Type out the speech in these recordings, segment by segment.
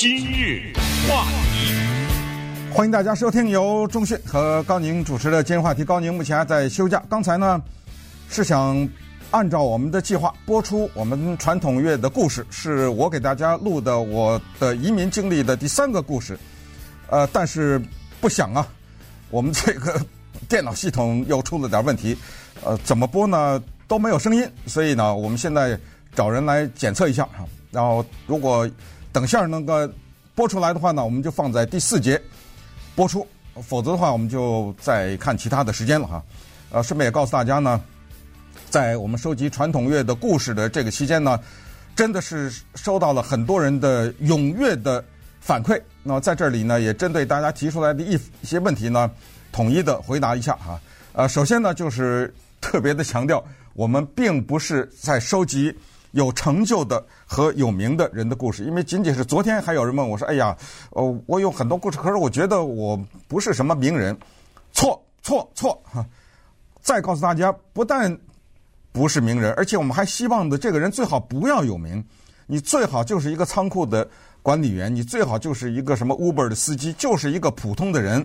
今日话题，欢迎大家收听由钟讯和高宁主持的今日话题。高宁目前还在休假，刚才呢是想按照我们的计划播出我们传统乐的故事，是我给大家录的我的移民经历的第三个故事。呃，但是不想啊，我们这个电脑系统又出了点问题，呃，怎么播呢都没有声音，所以呢，我们现在找人来检测一下哈。然后如果等下那个播出来的话呢，我们就放在第四节播出；否则的话，我们就再看其他的时间了哈。呃，顺便也告诉大家呢，在我们收集传统乐的故事的这个期间呢，真的是收到了很多人的踊跃的反馈。那在这里呢，也针对大家提出来的一一些问题呢，统一的回答一下哈。呃，首先呢，就是特别的强调，我们并不是在收集。有成就的和有名的人的故事，因为仅仅是昨天还有人问我说：“哎呀，哦，我有很多故事，可是我觉得我不是什么名人。”错错错！哈，再告诉大家，不但不是名人，而且我们还希望的这个人最好不要有名，你最好就是一个仓库的管理员，你最好就是一个什么 Uber 的司机，就是一个普通的人，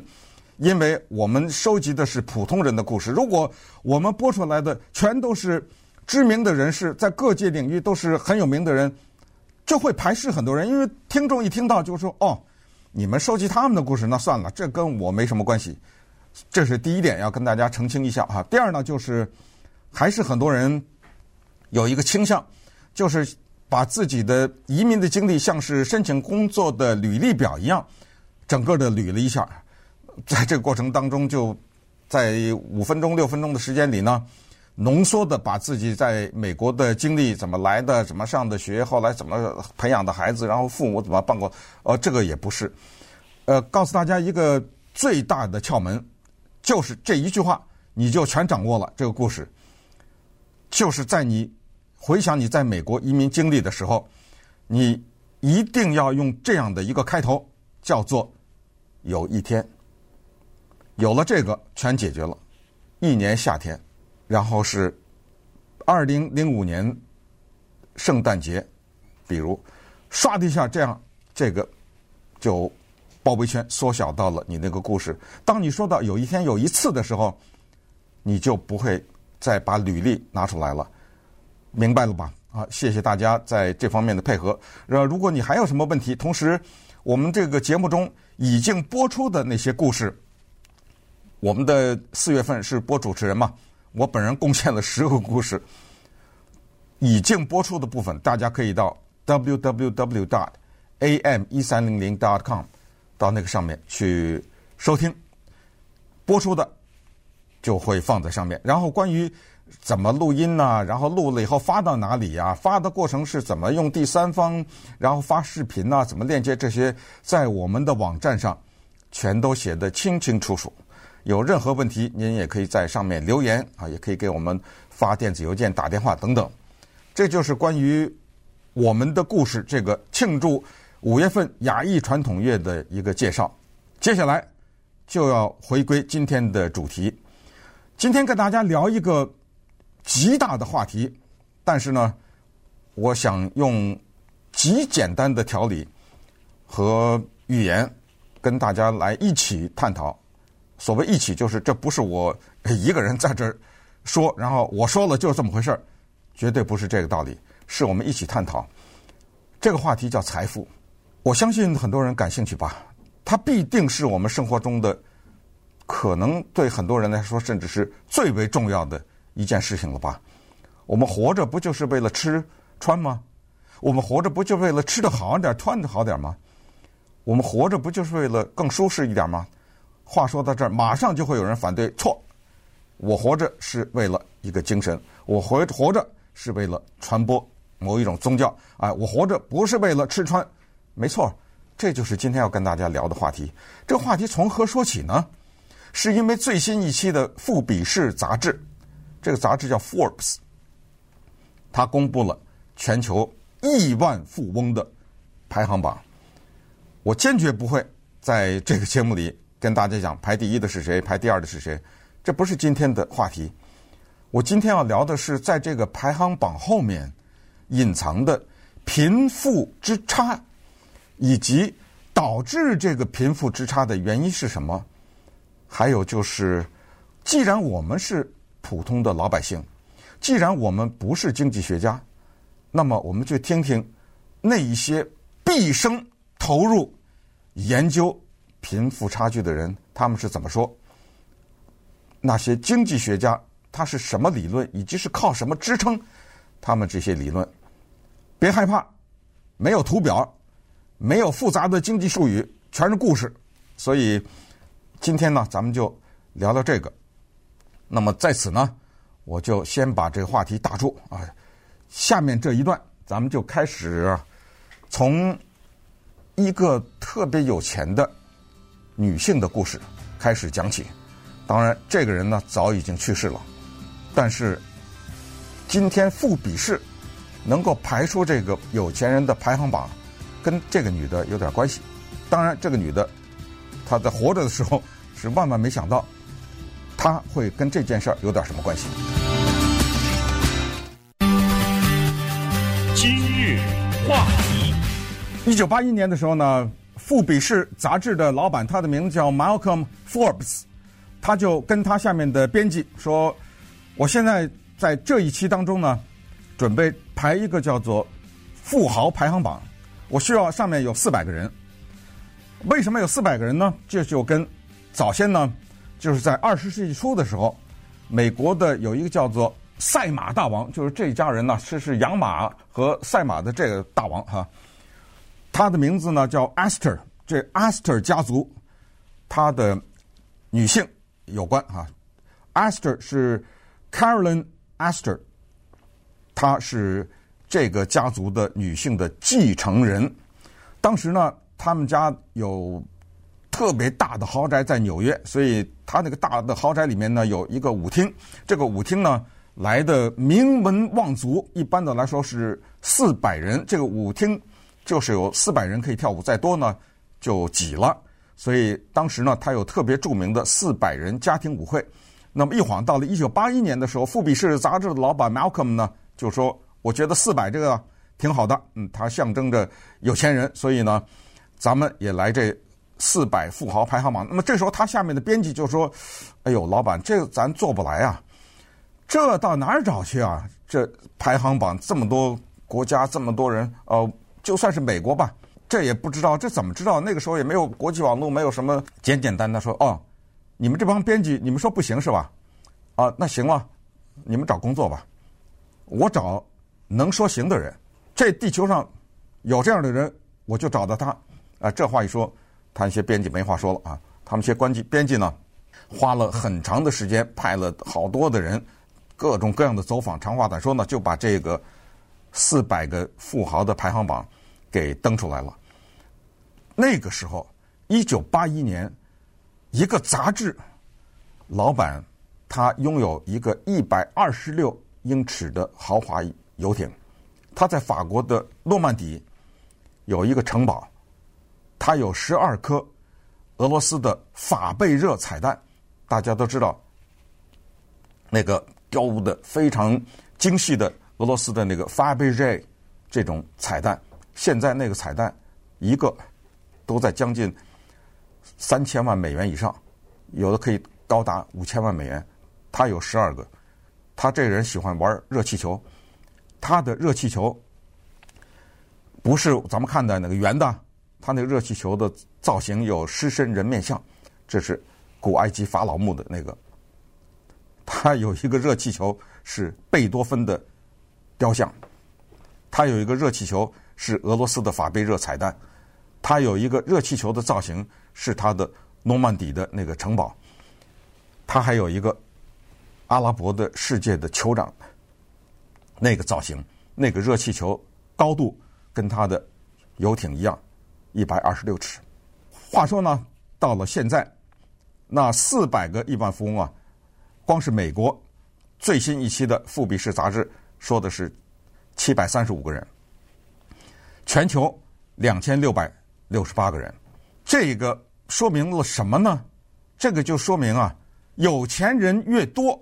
因为我们收集的是普通人的故事。如果我们播出来的全都是。知名的人士在各界领域都是很有名的人，就会排斥很多人，因为听众一听到就说：“哦，你们收集他们的故事，那算了，这跟我没什么关系。”这是第一点要跟大家澄清一下啊。第二呢，就是还是很多人有一个倾向，就是把自己的移民的经历像是申请工作的履历表一样，整个的捋了一下，在这个过程当中，就在五分钟、六分钟的时间里呢。浓缩的把自己在美国的经历，怎么来的，怎么上的学，后来怎么培养的孩子，然后父母怎么办过，呃，这个也不是。呃，告诉大家一个最大的窍门，就是这一句话，你就全掌握了这个故事。就是在你回想你在美国移民经历的时候，你一定要用这样的一个开头，叫做“有一天”，有了这个，全解决了。一年夏天。然后是二零零五年圣诞节，比如唰的一下，这样这个就包围圈缩小到了你那个故事。当你说到有一天有一次的时候，你就不会再把履历拿出来了，明白了吧？啊，谢谢大家在这方面的配合。呃，如果你还有什么问题，同时我们这个节目中已经播出的那些故事，我们的四月份是播主持人嘛？我本人贡献了十个故事，已经播出的部分，大家可以到 www dot am 一三零零 dot com 到那个上面去收听。播出的就会放在上面。然后关于怎么录音呢？然后录了以后发到哪里呀？发的过程是怎么用第三方？然后发视频呐？怎么链接这些？在我们的网站上全都写得清清楚楚。有任何问题，您也可以在上面留言啊，也可以给我们发电子邮件、打电话等等。这就是关于我们的故事，这个庆祝五月份亚裔传统月的一个介绍。接下来就要回归今天的主题，今天跟大家聊一个极大的话题，但是呢，我想用极简单的条理和语言跟大家来一起探讨。所谓一起，就是这不是我一个人在这说，然后我说了就是这么回事儿，绝对不是这个道理。是我们一起探讨这个话题，叫财富。我相信很多人感兴趣吧，它必定是我们生活中的可能对很多人来说，甚至是最为重要的一件事情了吧。我们活着不就是为了吃穿吗？我们活着不就为了吃得好点、穿得好点吗？我们活着不就是为了更舒适一点吗？话说到这儿，马上就会有人反对。错，我活着是为了一个精神，我活活着是为了传播某一种宗教。哎，我活着不是为了吃穿。没错，这就是今天要跟大家聊的话题。这话题从何说起呢？是因为最新一期的《富比士》杂志，这个杂志叫 Forbes，它公布了全球亿万富翁的排行榜。我坚决不会在这个节目里。跟大家讲，排第一的是谁？排第二的是谁？这不是今天的话题。我今天要聊的是，在这个排行榜后面隐藏的贫富之差，以及导致这个贫富之差的原因是什么？还有就是，既然我们是普通的老百姓，既然我们不是经济学家，那么我们就听听那一些毕生投入研究贫富差距的人，他们是怎么说？那些经济学家他是什么理论，以及是靠什么支撑他们这些理论？别害怕，没有图表，没有复杂的经济术语，全是故事。所以今天呢，咱们就聊聊这个。那么在此呢，我就先把这个话题打住啊。下面这一段，咱们就开始从一个特别有钱的女性的故事开始讲起。当然，这个人呢早已经去世了，但是今天富比士能够排出这个有钱人的排行榜，跟这个女的有点关系。当然，这个女的她在活着的时候是万万没想到，她会跟这件事儿有点什么关系。今日话题：一九八一年的时候呢，富比士杂志的老板，他的名字叫 Malcolm Forbes，他就跟他下面的编辑说：“我现在在这一期当中呢。”准备排一个叫做富豪排行榜，我需要上面有四百个人。为什么有四百个人呢？这就跟早先呢，就是在二十世纪初的时候，美国的有一个叫做赛马大王，就是这一家人呢，是是养马和赛马的这个大王哈。他的名字呢叫 Aster，这 Aster 家族，他的女性有关啊。Aster 是 Carolyn Aster，。她是这个家族的女性的继承人。当时呢，他们家有特别大的豪宅在纽约，所以他那个大的豪宅里面呢，有一个舞厅。这个舞厅呢，来的名门望族，一般的来说是四百人。这个舞厅就是有四百人可以跳舞，再多呢就挤了。所以当时呢，他有特别著名的四百人家庭舞会。那么一晃到了一九八一年的时候，富比士杂志的老板 Malcolm 呢。就说我觉得四百这个挺好的，嗯，它象征着有钱人，所以呢，咱们也来这四百富豪排行榜。那么这时候他下面的编辑就说：“哎呦，老板，这个咱做不来啊，这到哪儿找去啊？这排行榜这么多国家，这么多人，呃，就算是美国吧，这也不知道这怎么知道？那个时候也没有国际网络，没有什么简简单单说哦，你们这帮编辑，你们说不行是吧？啊，那行了，你们找工作吧。”我找能说行的人，这地球上有这样的人，我就找到他。啊，这话一说，他那些编辑没话说了啊。他们些关机编辑呢，花了很长的时间，派了好多的人，各种各样的走访。长话短说呢，就把这个四百个富豪的排行榜给登出来了。那个时候，一九八一年，一个杂志老板，他拥有一个一百二十六。英尺的豪华游艇，他在法国的诺曼底有一个城堡，它有十二颗俄罗斯的法贝热彩蛋。大家都知道，那个雕的非常精细的俄罗斯的那个法贝热这种彩蛋，现在那个彩蛋一个都在将近三千万美元以上，有的可以高达五千万美元。他有十二个。他这个人喜欢玩热气球，他的热气球不是咱们看的那个圆的，他那个热气球的造型有狮身人面像，这是古埃及法老墓的那个。他有一个热气球是贝多芬的雕像，他有一个热气球是俄罗斯的法贝热彩蛋，它有一个热气球的造型是它的诺曼底的那个城堡，它还有一个。阿拉伯的世界的酋长，那个造型，那个热气球高度跟他的游艇一样，一百二十六尺。话说呢，到了现在，那四百个亿万富翁啊，光是美国最新一期的《富比士》杂志说的是七百三十五个人，全球两千六百六十八个人。这个说明了什么呢？这个就说明啊，有钱人越多。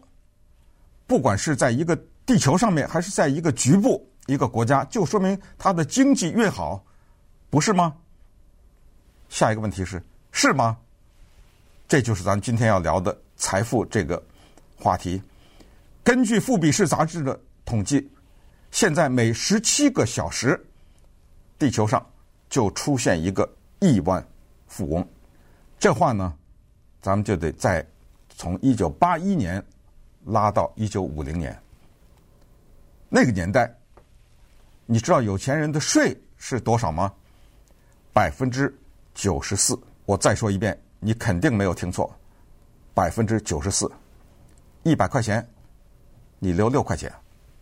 不管是在一个地球上面，还是在一个局部一个国家，就说明它的经济越好，不是吗？下一个问题是：是吗？这就是咱今天要聊的财富这个话题。根据《富比士》杂志的统计，现在每十七个小时，地球上就出现一个亿万富翁。这话呢，咱们就得再从一九八一年拉到一九五零年。那个年代，你知道有钱人的税是多少吗？百分之九十四。我再说一遍，你肯定没有听错，百分之九十四。一百块钱，你留六块钱，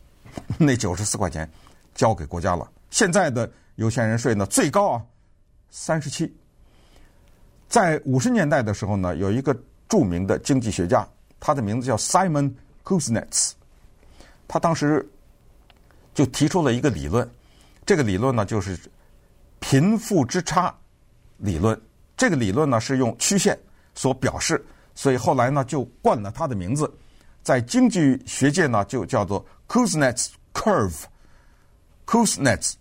那九十四块钱交给国家了。现在的有钱人税呢，最高啊，三十七。在五十年代的时候呢，有一个著名的经济学家，他的名字叫 Simon Kuznets，他当时。就提出了一个理论，这个理论呢就是贫富之差理论。这个理论呢是用曲线所表示，所以后来呢就冠了他的名字，在经济学界呢就叫做 Kuznets Curve，Kuznets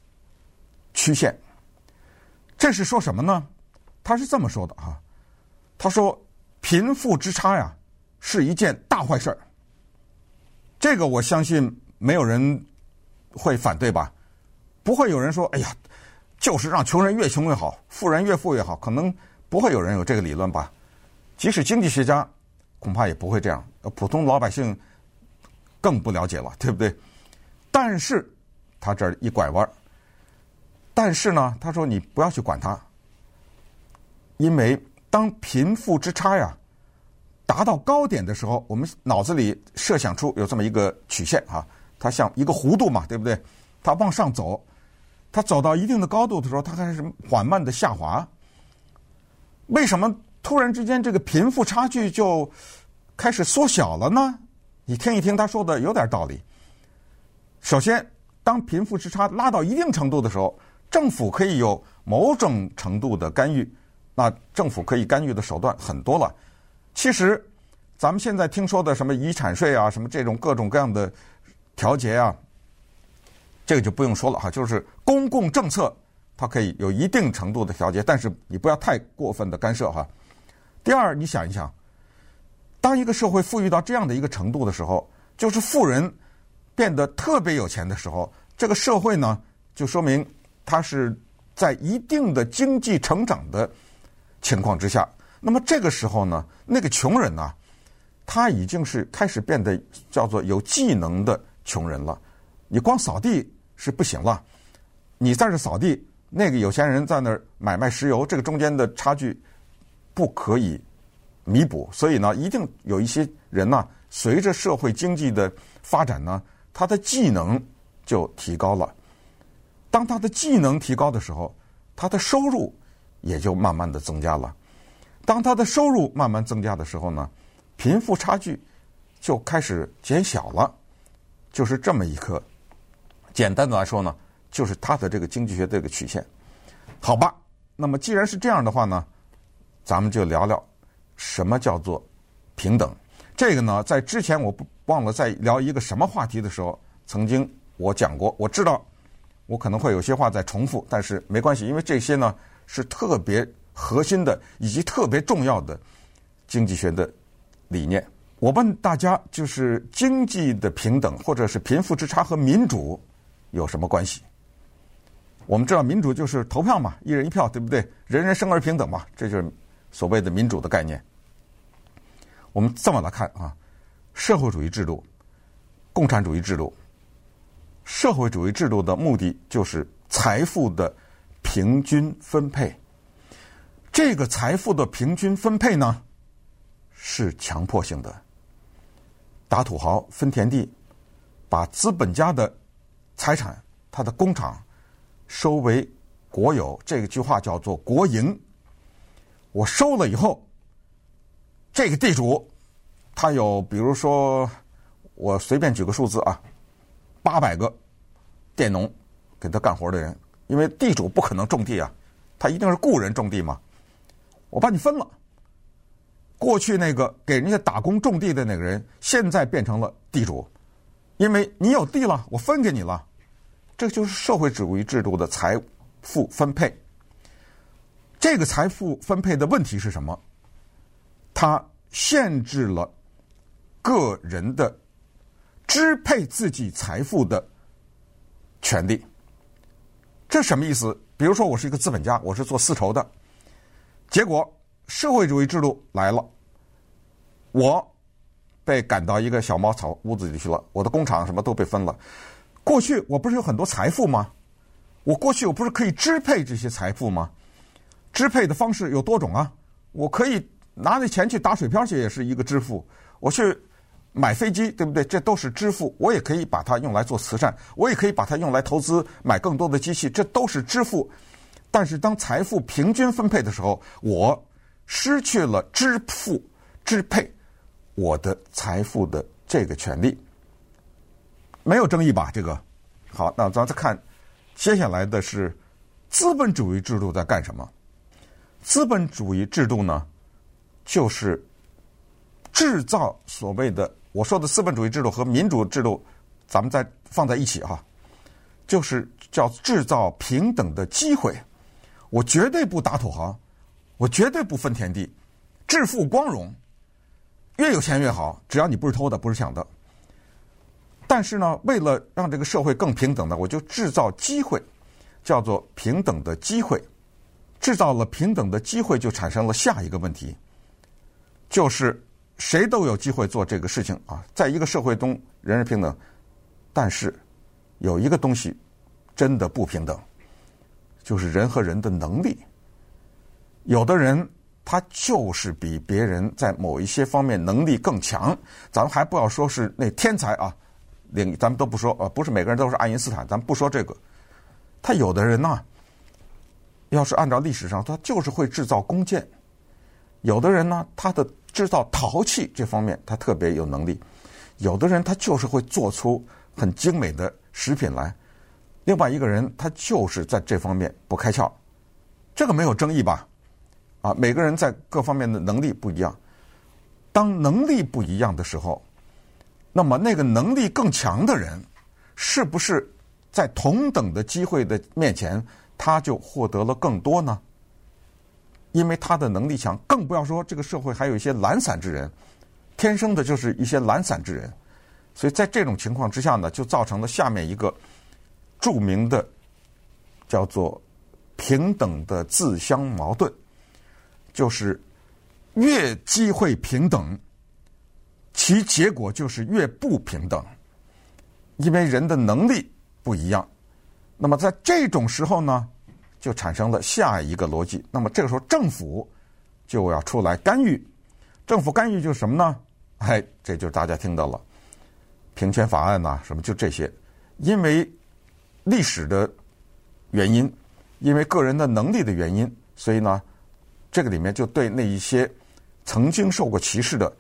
曲线。这是说什么呢？他是这么说的啊，他说贫富之差呀是一件大坏事儿。这个我相信没有人。会反对吧？不会有人说：“哎呀，就是让穷人越穷越好，富人越富越好。”可能不会有人有这个理论吧？即使经济学家，恐怕也不会这样。普通老百姓更不了解了，对不对？但是他这儿一拐弯，但是呢，他说你不要去管它，因为当贫富之差呀达到高点的时候，我们脑子里设想出有这么一个曲线啊。它像一个弧度嘛，对不对？它往上走，它走到一定的高度的时候，它开始缓慢的下滑。为什么突然之间这个贫富差距就开始缩小了呢？你听一听他说的有点道理。首先，当贫富之差拉到一定程度的时候，政府可以有某种程度的干预。那政府可以干预的手段很多了。其实，咱们现在听说的什么遗产税啊，什么这种各种各样的。调节啊，这个就不用说了哈，就是公共政策它可以有一定程度的调节，但是你不要太过分的干涉哈。第二，你想一想，当一个社会富裕到这样的一个程度的时候，就是富人变得特别有钱的时候，这个社会呢，就说明它是在一定的经济成长的情况之下。那么这个时候呢，那个穷人呢，他已经是开始变得叫做有技能的。穷人了，你光扫地是不行了。你在这扫地，那个有钱人在那儿买卖石油，这个中间的差距不可以弥补。所以呢，一定有一些人呢，随着社会经济的发展呢，他的技能就提高了。当他的技能提高的时候，他的收入也就慢慢的增加了。当他的收入慢慢增加的时候呢，贫富差距就开始减小了。就是这么一个，简单的来说呢，就是他的这个经济学这个曲线，好吧？那么既然是这样的话呢，咱们就聊聊什么叫做平等。这个呢，在之前我不忘了在聊一个什么话题的时候，曾经我讲过。我知道我可能会有些话在重复，但是没关系，因为这些呢是特别核心的以及特别重要的经济学的理念。我问大家，就是经济的平等，或者是贫富之差和民主有什么关系？我们知道民主就是投票嘛，一人一票，对不对？人人生而平等嘛，这就是所谓的民主的概念。我们这么来看啊，社会主义制度、共产主义制度，社会主义制度的目的就是财富的平均分配。这个财富的平均分配呢，是强迫性的。打土豪分田地，把资本家的财产、他的工厂收为国有，这个句话叫做国营。我收了以后，这个地主他有，比如说我随便举个数字啊，八百个佃农给他干活的人，因为地主不可能种地啊，他一定是雇人种地嘛。我把你分了。过去那个给人家打工种地的那个人，现在变成了地主，因为你有地了，我分给你了，这就是社会主义制度的财富分配。这个财富分配的问题是什么？它限制了个人的支配自己财富的权利。这什么意思？比如说，我是一个资本家，我是做丝绸的，结果社会主义制度来了，我被赶到一个小茅草屋子里去了，我的工厂什么都被分了。过去我不是有很多财富吗？我过去我不是可以支配这些财富吗？支配的方式有多种啊，我可以拿那钱去打水漂去，也是一个支付。我去买飞机，对不对？这都是支付。我也可以把它用来做慈善，我也可以把它用来投资，买更多的机器，这都是支付。但是当财富平均分配的时候，我失去了支付、支配我的财富的这个权利。没有争议吧？这个好，那咱再看。接下来的是资本主义制度在干什么？资本主义制度呢，就是制造所谓的我说的资本主义制度和民主制度，咱们再放在一起哈，就是叫制造平等的机会。我绝对不打土豪，我绝对不分田地，致富光荣，越有钱越好，只要你不是偷的，不是抢的。但是呢，为了让这个社会更平等呢，我就制造机会，叫做平等的机会。制造了平等的机会，就产生了下一个问题，就是谁都有机会做这个事情啊。在一个社会中，人人平等，但是有一个东西真的不平等，就是人和人的能力。有的人他就是比别人在某一些方面能力更强，咱们还不要说是那天才啊。领咱们都不说，呃，不是每个人都是爱因斯坦，咱们不说这个。他有的人呢，要是按照历史上，他就是会制造弓箭；有的人呢，他的制造陶器这方面他特别有能力；有的人他就是会做出很精美的食品来；另外一个人他就是在这方面不开窍，这个没有争议吧？啊，每个人在各方面的能力不一样，当能力不一样的时候。那么，那个能力更强的人，是不是在同等的机会的面前，他就获得了更多呢？因为他的能力强，更不要说这个社会还有一些懒散之人，天生的就是一些懒散之人。所以在这种情况之下呢，就造成了下面一个著名的叫做平等的自相矛盾，就是越机会平等。其结果就是越不平等，因为人的能力不一样。那么在这种时候呢，就产生了下一个逻辑。那么这个时候政府就要出来干预。政府干预就是什么呢？哎，这就是大家听到了平权法案呐、什么就这些。因为历史的原因，因为个人的能力的原因，所以呢，这个里面就对那一些曾经受过歧视的。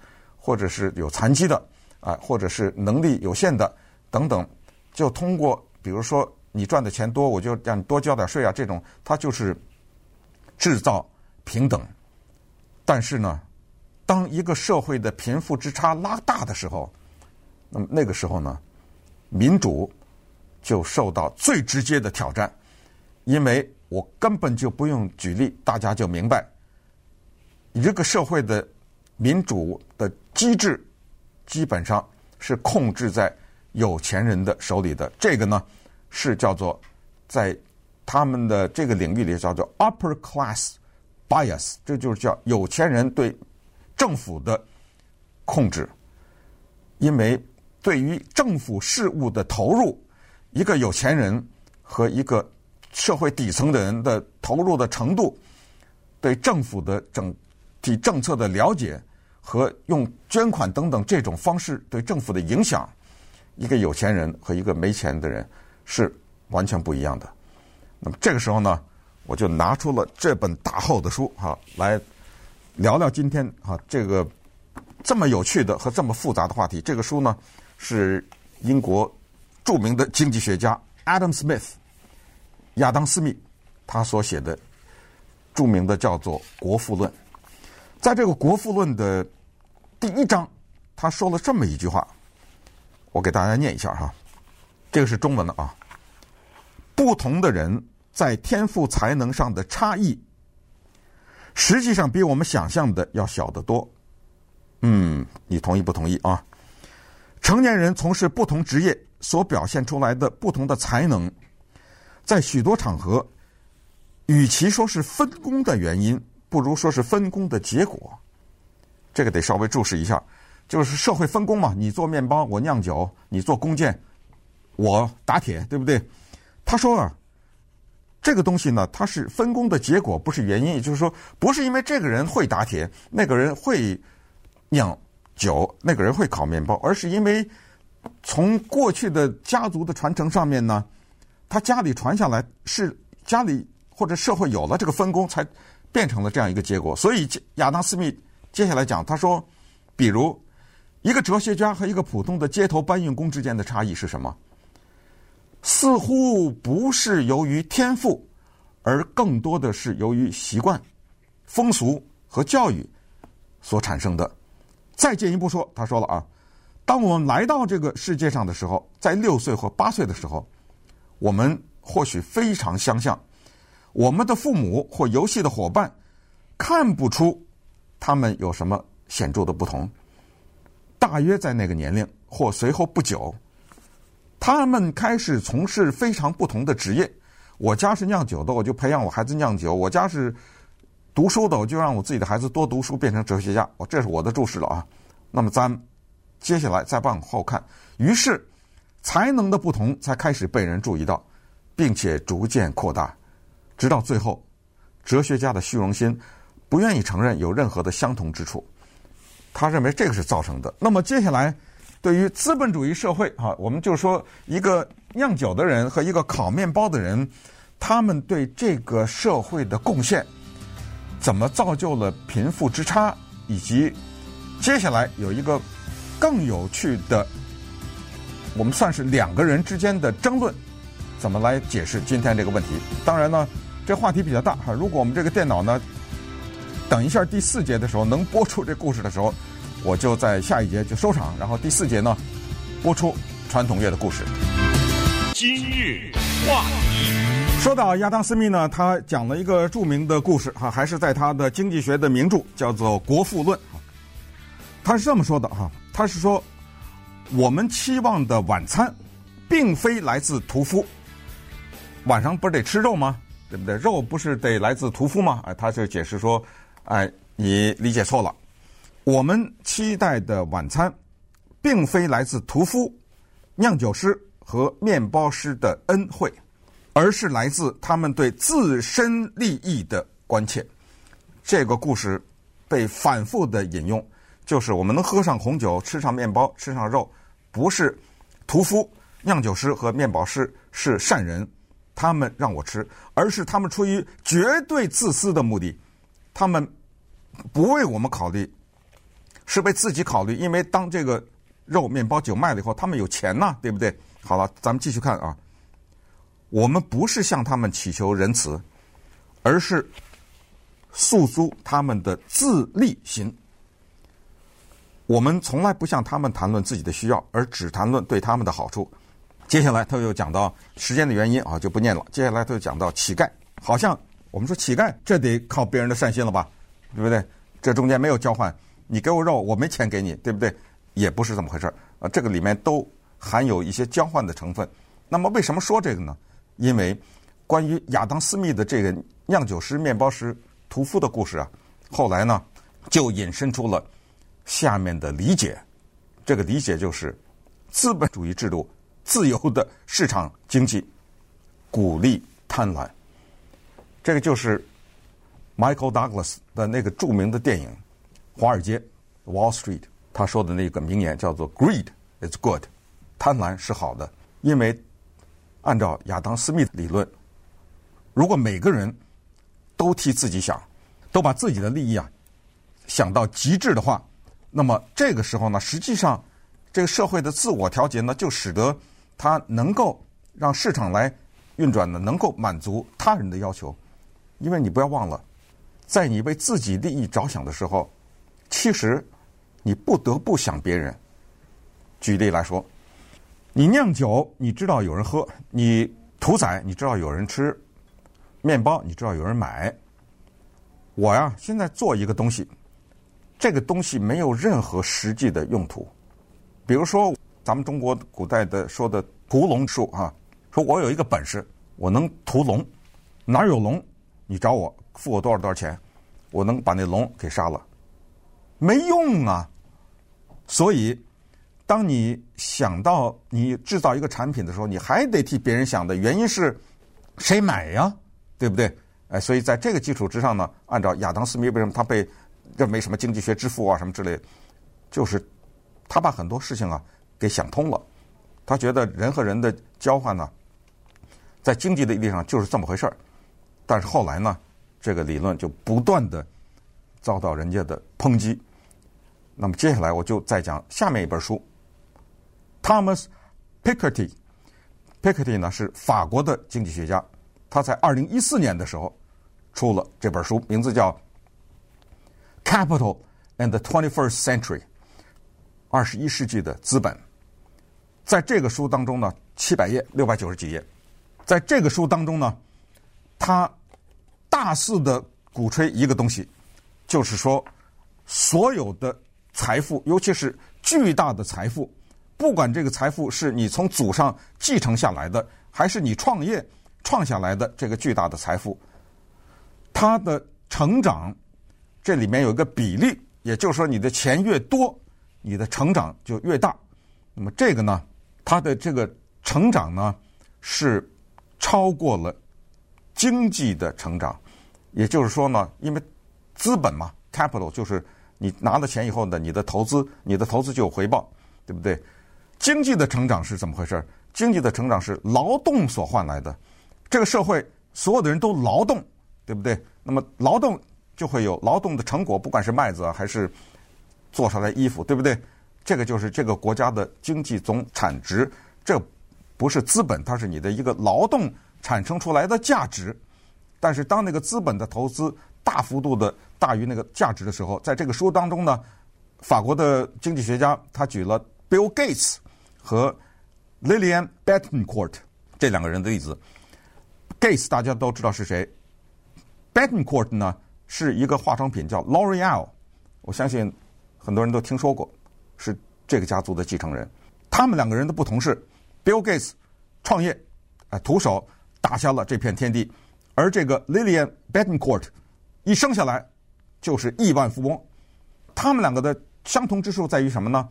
或者是有残疾的啊，或者是能力有限的等等，就通过比如说你赚的钱多，我就让你多交点税啊，这种它就是制造平等。但是呢，当一个社会的贫富之差拉大的时候，那么那个时候呢，民主就受到最直接的挑战，因为我根本就不用举例，大家就明白，一个社会的。民主的机制基本上是控制在有钱人的手里的，这个呢是叫做在他们的这个领域里叫做 upper class bias，这就是叫有钱人对政府的控制。因为对于政府事务的投入，一个有钱人和一个社会底层的人的投入的程度，对政府的整体政策的了解。和用捐款等等这种方式对政府的影响，一个有钱人和一个没钱的人是完全不一样的。那么这个时候呢，我就拿出了这本大厚的书哈，来聊聊今天哈这个这么有趣的和这么复杂的话题。这个书呢是英国著名的经济学家 Adam Smith 亚当斯密他所写的著名的叫做《国富论》。在这个《国富论》的第一章，他说了这么一句话，我给大家念一下哈。这个是中文的啊。不同的人在天赋才能上的差异，实际上比我们想象的要小得多。嗯，你同意不同意啊？成年人从事不同职业所表现出来的不同的才能，在许多场合，与其说是分工的原因，不如说是分工的结果。这个得稍微注释一下，就是社会分工嘛。你做面包，我酿酒；你做弓箭，我打铁，对不对？他说啊，这个东西呢，它是分工的结果，不是原因。也就是说，不是因为这个人会打铁，那个人会酿酒，那个人会烤面包，而是因为从过去的家族的传承上面呢，他家里传下来是家里或者社会有了这个分工，才变成了这样一个结果。所以亚当·斯密接下来讲，他说，比如一个哲学家和一个普通的街头搬运工之间的差异是什么？似乎不是由于天赋，而更多的是由于习惯、风俗和教育所产生的。再进一步说，他说了啊，当我们来到这个世界上的时候，在六岁或八岁的时候，我们或许非常相像，我们的父母或游戏的伙伴看不出他们有什么显著的不同。大约在那个年龄或随后不久，他们开始从事非常不同的职业。我家是酿酒的，我就培养我孩子酿酒；我家是。读书的，我就让我自己的孩子多读书，变成哲学家。我这是我的注释了啊。那么咱接下来再往后看，于是才能的不同才开始被人注意到，并且逐渐扩大，直到最后，哲学家的虚荣心不愿意承认有任何的相同之处，他认为这个是造成的。那么接下来，对于资本主义社会啊，我们就说一个酿酒的人和一个烤面包的人，他们对这个社会的贡献。怎么造就了贫富之差，以及接下来有一个更有趣的，我们算是两个人之间的争论，怎么来解释今天这个问题？当然呢，这话题比较大哈。如果我们这个电脑呢，等一下第四节的时候能播出这故事的时候，我就在下一节就收场，然后第四节呢播出传统乐的故事。今日话题。说到亚当·斯密呢，他讲了一个著名的故事哈，还是在他的经济学的名著叫做《国富论》。他是这么说的哈，他是说我们期望的晚餐，并非来自屠夫。晚上不是得吃肉吗？对不对？肉不是得来自屠夫吗？哎，他就解释说，哎，你理解错了。我们期待的晚餐，并非来自屠夫、酿酒师和面包师的恩惠。而是来自他们对自身利益的关切。这个故事被反复的引用，就是我们能喝上红酒、吃上面包、吃上肉，不是屠夫、酿酒师和面包师是善人，他们让我吃，而是他们出于绝对自私的目的，他们不为我们考虑，是为自己考虑。因为当这个肉、面包、酒卖了以后，他们有钱呐，对不对？好了，咱们继续看啊。我们不是向他们祈求仁慈，而是诉诸他们的自利心。我们从来不向他们谈论自己的需要，而只谈论对他们的好处。接下来他又讲到时间的原因啊，就不念了。接下来他又讲到乞丐，好像我们说乞丐这得靠别人的善心了吧，对不对？这中间没有交换，你给我肉，我没钱给你，对不对？也不是这么回事儿啊。这个里面都含有一些交换的成分。那么为什么说这个呢？因为关于亚当·斯密的这个酿酒师、面包师、屠夫的故事啊，后来呢就引申出了下面的理解。这个理解就是资本主义制度、自由的市场经济鼓励贪婪。这个就是 Michael Douglas 的那个著名的电影《华尔街》（Wall Street） 他说的那个名言叫做 “Greed is good”，贪婪是好的，因为。按照亚当·斯密的理论，如果每个人都替自己想，都把自己的利益啊想到极致的话，那么这个时候呢，实际上这个社会的自我调节呢，就使得它能够让市场来运转呢，能够满足他人的要求。因为你不要忘了，在你为自己利益着想的时候，其实你不得不想别人。举例来说。你酿酒，你知道有人喝；你屠宰，你知道有人吃；面包，你知道有人买。我呀，现在做一个东西，这个东西没有任何实际的用途。比如说，咱们中国古代的说的屠龙术啊，说我有一个本事，我能屠龙，哪有龙，你找我，付我多少多少钱，我能把那龙给杀了，没用啊。所以，当你想到你制造一个产品的时候，你还得替别人想的原因是，谁买呀？对不对？哎，所以在这个基础之上呢，按照亚当·斯密为什么他被认为什么经济学之父啊什么之类，就是他把很多事情啊给想通了。他觉得人和人的交换呢，在经济的意义上就是这么回事儿。但是后来呢，这个理论就不断的遭到人家的抨击。那么接下来我就再讲下面一本书，Thomas Piketty。Piketty 呢是法国的经济学家，他在二零一四年的时候出了这本书，名字叫《Capital and the Twenty-first Century》，二十一世纪的资本。在这个书当中呢，七百页，六百九十几页，在这个书当中呢，他大肆的鼓吹一个东西，就是说所有的。财富，尤其是巨大的财富，不管这个财富是你从祖上继承下来的，还是你创业创下来的这个巨大的财富，它的成长，这里面有一个比例，也就是说，你的钱越多，你的成长就越大。那么这个呢，它的这个成长呢，是超过了经济的成长，也就是说呢，因为资本嘛，capital 就是。你拿了钱以后呢，你的投资，你的投资就有回报，对不对？经济的成长是怎么回事？经济的成长是劳动所换来的。这个社会所有的人都劳动，对不对？那么劳动就会有劳动的成果，不管是麦子，还是做出来衣服，对不对？这个就是这个国家的经济总产值。这不是资本，它是你的一个劳动产生出来的价值。但是当那个资本的投资大幅度的大于那个价值的时候，在这个书当中呢，法国的经济学家他举了 Bill Gates 和 Lillian Bettencourt 这两个人的例子。Gates 大家都知道是谁，Bettencourt 呢是一个化妆品叫 L'Oreal，我相信很多人都听说过，是这个家族的继承人。他们两个人的不同是，Bill Gates 创业，啊，徒手打下了这片天地，而这个 Lillian Bettencourt 一生下来。就是亿万富翁，他们两个的相同之处在于什么呢？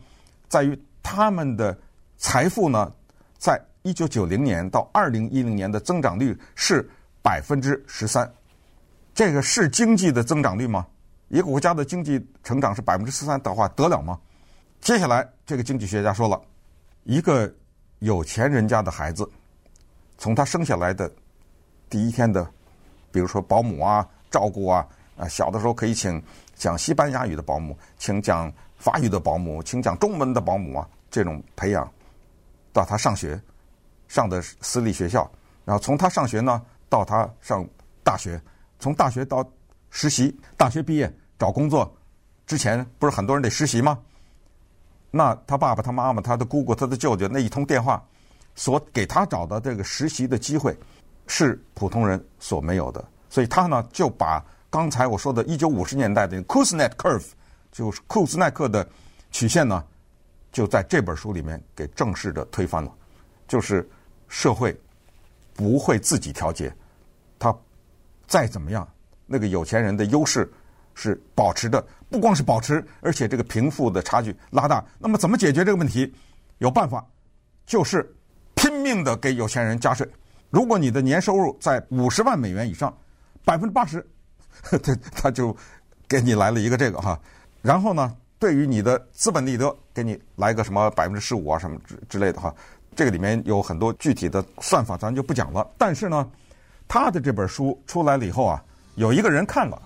在于他们的财富呢，在一九九零年到二零一零年的增长率是百分之十三。这个是经济的增长率吗？一个国家的经济成长是百分之十三的话，得了吗？接下来，这个经济学家说了，一个有钱人家的孩子，从他生下来的第一天的，比如说保姆啊、照顾啊。啊，小的时候可以请讲西班牙语的保姆，请讲法语的保姆，请讲中文的保姆啊，这种培养，到他上学，上的私立学校，然后从他上学呢，到他上大学，从大学到实习，大学毕业找工作之前，不是很多人得实习吗？那他爸爸、他妈妈、他的姑姑、他的舅舅那一通电话，所给他找的这个实习的机会，是普通人所没有的，所以他呢就把。刚才我说的1950年代的 Kuznet curve，就是库兹奈克的曲线呢，就在这本书里面给正式的推翻了。就是社会不会自己调节，他再怎么样，那个有钱人的优势是保持的，不光是保持，而且这个贫富的差距拉大。那么怎么解决这个问题？有办法，就是拼命的给有钱人加税。如果你的年收入在五十万美元以上，百分之八十。他他就给你来了一个这个哈，然后呢，对于你的资本利得，给你来个什么百分之十五啊什么之之类的哈，这个里面有很多具体的算法，咱就不讲了。但是呢，他的这本书出来了以后啊，有一个人看了，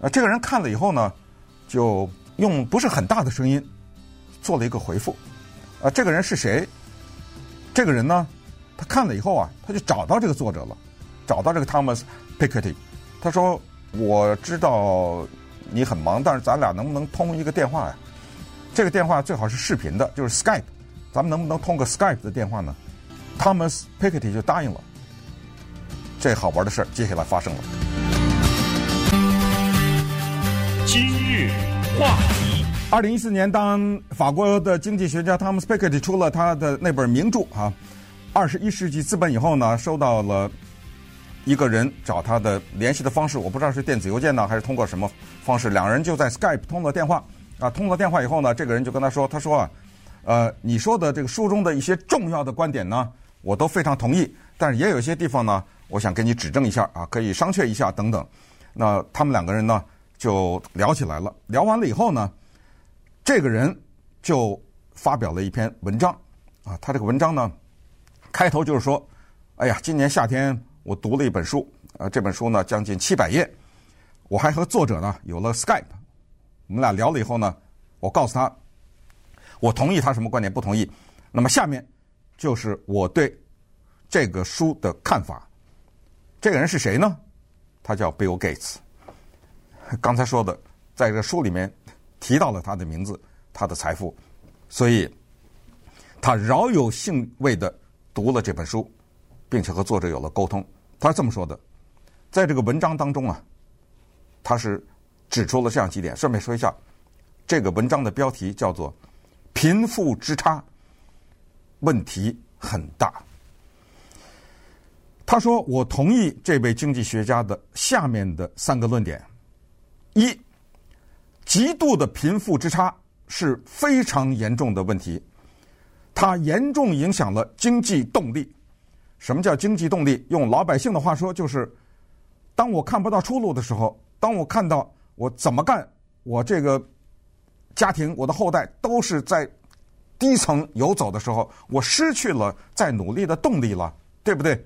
呃，这个人看了以后呢，就用不是很大的声音做了一个回复，啊，这个人是谁？这个人呢，他看了以后啊，他就找到这个作者了，找到这个 Thomas Piketty，他说。我知道你很忙，但是咱俩能不能通一个电话呀？这个电话最好是视频的，就是 Skype，咱们能不能通个 Skype 的电话呢？Thomas Piketty 就答应了。这好玩的事儿接下来发生了。今日话题。二零一四年，当法国的经济学家 Thomas Piketty 出了他的那本名著啊，《二十一世纪资本》以后呢，收到了一个人找他的联系的方式，我不知道是电子邮件呢，还是通过什么方式，两人就在 Skype 通了电话啊。通了电话以后呢，这个人就跟他说：“他说啊，呃，你说的这个书中的一些重要的观点呢，我都非常同意，但是也有一些地方呢，我想给你指正一下啊，可以商榷一下等等。”那他们两个人呢就聊起来了，聊完了以后呢。这个人就发表了一篇文章，啊，他这个文章呢，开头就是说，哎呀，今年夏天我读了一本书，啊，这本书呢将近七百页，我还和作者呢有了 Skype，我们俩聊了以后呢，我告诉他，我同意他什么观点，不同意。那么下面就是我对这个书的看法。这个人是谁呢？他叫 Bill Gates。刚才说的，在这书里面。提到了他的名字，他的财富，所以他饶有兴味的读了这本书，并且和作者有了沟通。他是这么说的，在这个文章当中啊，他是指出了这样几点。顺便说一下，这个文章的标题叫做“贫富之差问题很大”。他说：“我同意这位经济学家的下面的三个论点：一。”极度的贫富之差是非常严重的问题，它严重影响了经济动力。什么叫经济动力？用老百姓的话说，就是当我看不到出路的时候，当我看到我怎么干，我这个家庭、我的后代都是在低层游走的时候，我失去了再努力的动力了，对不对？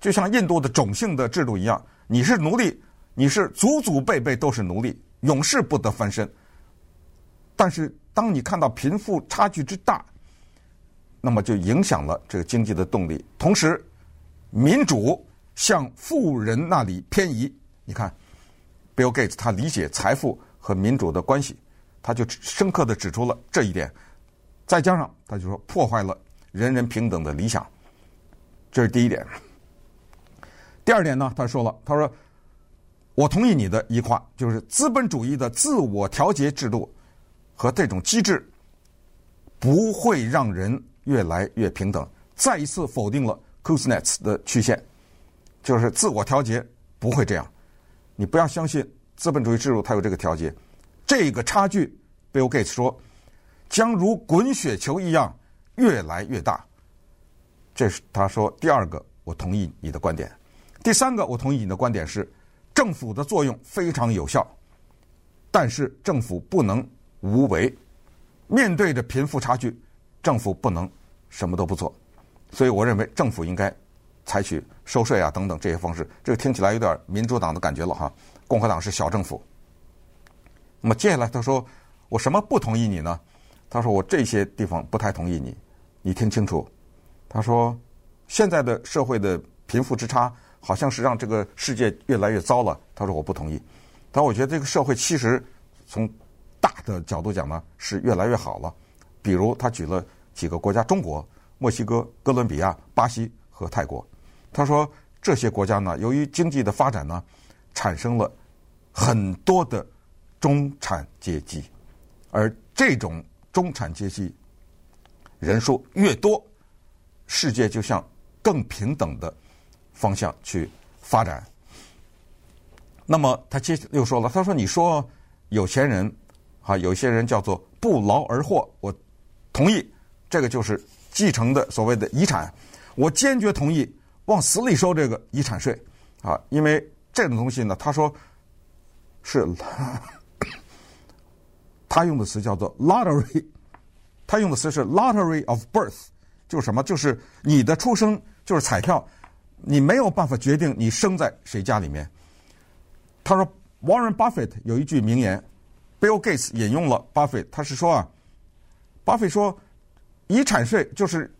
就像印度的种姓的制度一样，你是奴隶，你是祖祖辈辈都是奴隶。永世不得翻身。但是，当你看到贫富差距之大，那么就影响了这个经济的动力。同时，民主向富人那里偏移。你看，Bill Gates 他理解财富和民主的关系，他就深刻的指出了这一点。再加上，他就说破坏了人人平等的理想。这是第一点。第二点呢，他说了，他说。我同意你的一话，就是资本主义的自我调节制度和这种机制不会让人越来越平等。再一次否定了 Kuznets 的曲线，就是自我调节不会这样。你不要相信资本主义制度它有这个调节，这个差距，Bill Gates 说，将如滚雪球一样越来越大。这是他说第二个，我同意你的观点。第三个，我同意你的观点是。政府的作用非常有效，但是政府不能无为。面对着贫富差距，政府不能什么都不做。所以，我认为政府应该采取收税啊等等这些方式。这个听起来有点民主党的感觉了哈。共和党是小政府。那么接下来他说：“我什么不同意你呢？”他说：“我这些地方不太同意你。你听清楚。”他说：“现在的社会的贫富之差。”好像是让这个世界越来越糟了。他说我不同意，但我觉得这个社会其实从大的角度讲呢是越来越好了。比如他举了几个国家：中国、墨西哥、哥伦比亚、巴西和泰国。他说这些国家呢，由于经济的发展呢，产生了很多的中产阶级，而这种中产阶级人数越多，世界就像更平等的。方向去发展。那么他接又说了，他说：“你说有钱人啊，有些人叫做不劳而获，我同意，这个就是继承的所谓的遗产，我坚决同意往死里收这个遗产税啊，因为这种东西呢，他说是，他用的词叫做 lottery，他用的词是 lottery of birth，就是什么？就是你的出生就是彩票。”你没有办法决定你生在谁家里面。他说，Warren Buffett 有一句名言，Bill Gates 引用了 Buffett，他是说啊，巴菲特说，遗产税就是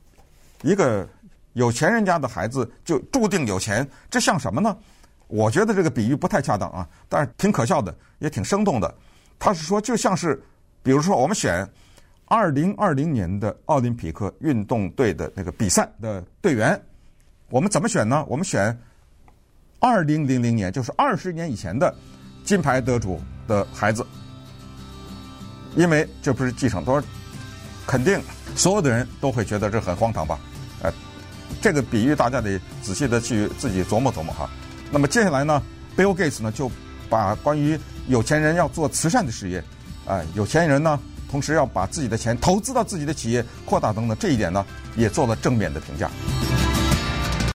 一个有钱人家的孩子就注定有钱，这像什么呢？我觉得这个比喻不太恰当啊，但是挺可笑的，也挺生动的。他是说，就像是，比如说我们选二零二零年的奥林匹克运动队的那个比赛的队员。我们怎么选呢？我们选二零零零年，就是二十年以前的金牌得主的孩子。因为这不是继承，他说肯定所有的人都会觉得这很荒唐吧？哎，这个比喻大家得仔细的去自己琢磨琢磨哈。那么接下来呢，Bill Gates 呢就把关于有钱人要做慈善的事业，啊、有钱人呢同时要把自己的钱投资到自己的企业扩大等等这一点呢，也做了正面的评价。